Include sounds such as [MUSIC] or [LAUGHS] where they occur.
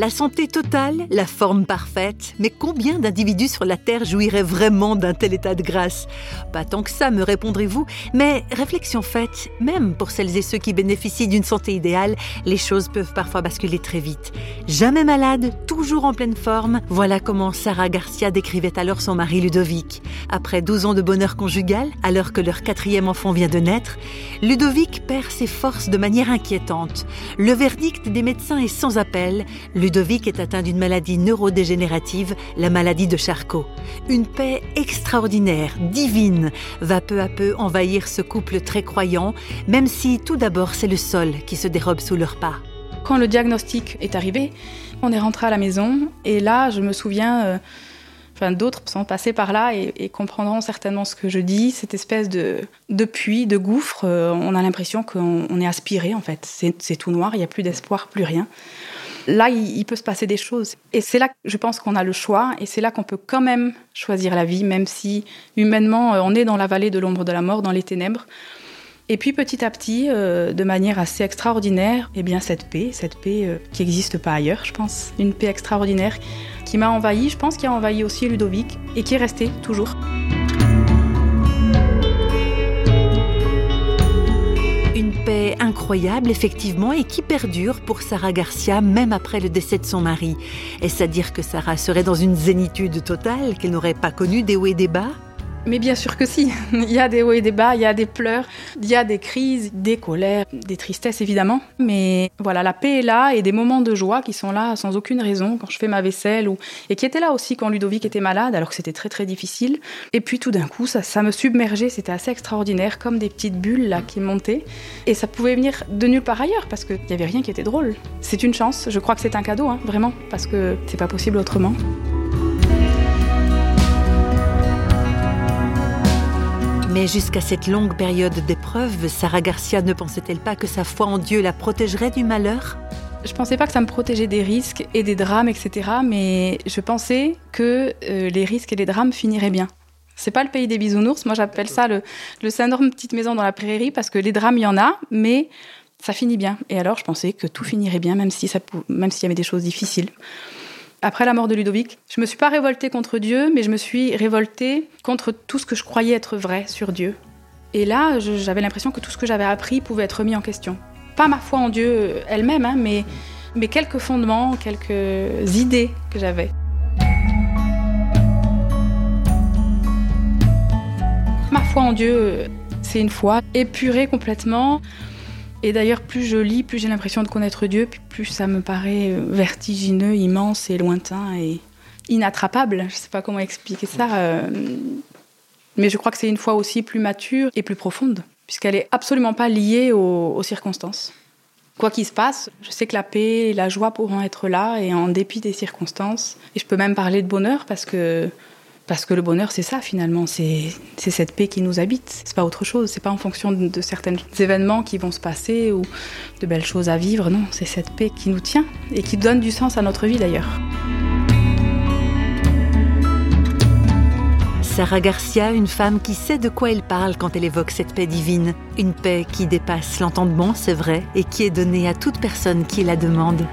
La santé totale, la forme parfaite, mais combien d'individus sur la Terre jouiraient vraiment d'un tel état de grâce? Pas tant que ça, me répondrez-vous, mais réflexion faite, même pour celles et ceux qui bénéficient d'une santé idéale, les choses peuvent parfois basculer très vite. Jamais malade, toujours en pleine forme, voilà comment Sarah Garcia décrivait alors son mari Ludovic. Après 12 ans de bonheur conjugal, alors que leur quatrième enfant vient de naître, Ludovic perd ses forces de manière inquiétante. Le verdict des médecins est sans appel. Ludovic est atteint d'une maladie neurodégénérative, la maladie de Charcot. Une paix extraordinaire, divine, va peu à peu envahir ce couple très croyant, même si tout d'abord c'est le sol qui se dérobe sous leurs pas. Quand le diagnostic est arrivé, on est rentré à la maison et là, je me souviens, euh, enfin d'autres sont passés par là et, comprendront certainement ce que je dis, cette espèce de, de puits, de gouffre, euh, on a l'impression qu'on est aspiré en fait, c'est tout noir, il n'y a plus d'espoir, plus rien là, il, peut se passer des choses. Et c'est là je pense qu'on a le choix, et c'est là qu'on peut quand même choisir la vie, même si humainement, euh, on est dans la vallée de l'ombre de la mort, dans les ténèbres. Et puis petit à petit, euh, de manière assez extraordinaire, eh bien cette paix, cette paix euh, qui n'existe pas ailleurs, je pense, une paix extraordinaire qui m'a envahi, je pense, qui a envahi aussi Ludovic et qui est restée toujours. Incroyable, effectivement, et qui perdure pour Sarah Garcia même après le décès de son mari. Est-ce à dire que Sarah serait dans une zénitude totale, qu'elle n'aurait pas connu des hauts et des bas? Mais bien sûr que si. [LAUGHS] Il y a des hauts et des bas, il y a des pleurs, il y a des crises, des colères, des tristesses évidemment. Mais voilà, la paix est là et des moments de joie qui sont là sans aucune raison quand je fais ma vaisselle ou et qui étaient là aussi quand Ludovic était malade alors que c'était très très difficile. Et puis tout d'un coup, ça, ça me submergeait, c'était assez extraordinaire, comme des petites bulles là qui montaient. Et ça pouvait venir de nulle part ailleurs parce qu'il n'y avait rien qui était drôle. C'est une chance, je crois que c'est un cadeau, hein, vraiment, parce que c'est pas possible autrement. Mais jusqu'à cette longue période d'épreuve, Sarah Garcia ne pensait-elle pas que sa foi en Dieu la protégerait du malheur? Je pensais pas que ça me protégeait des risques et des drames, etc. Mais je pensais que euh, les risques et les drames finiraient bien. C'est pas le pays des bisounours. Moi, j'appelle ça le, le syndrome petite maison dans la prairie parce que les drames, il y en a, mais ça finit bien. Et alors, je pensais que tout finirait bien, même si même s'il y avait des choses difficiles après la mort de Ludovic, je me suis pas révoltée contre Dieu, mais je me suis révoltée contre tout ce que je croyais être vrai sur Dieu. Et là, j'avais l'impression que tout ce que j'avais appris pouvait être mis en question. Pas ma foi en Dieu elle-même, hein, mais, mais quelques fondements, quelques idées que j'avais. Ma foi en Dieu, c'est une foi épurée complètement. Et d'ailleurs, plus je lis, plus j'ai l'impression de connaître Dieu, plus ça me paraît euh, vertigineux, immense et lointain et inattrapable. Je ne sais pas comment expliquer ça. Euh, mais je crois que c'est une foi aussi plus mature et plus profonde, puisqu'elle n'est absolument pas liée aux, circonstances. Quoi qu'il se passe, je sais que la paix et la joie pourront être là, et en dépit des circonstances. Et je peux même parler de bonheur, parce que parce que le bonheur, c'est ça finalement, c'est cette paix qui nous habite. C'est pas autre chose, c'est pas en fonction de, certains événements qui vont se passer ou de belles choses à vivre, non, c'est cette paix qui nous tient et qui donne du sens à notre vie d'ailleurs. Sarah Garcia, une femme qui sait de quoi elle parle quand elle évoque cette paix divine. Une paix qui dépasse l'entendement, c'est vrai, et qui est donnée à toute personne qui la demande.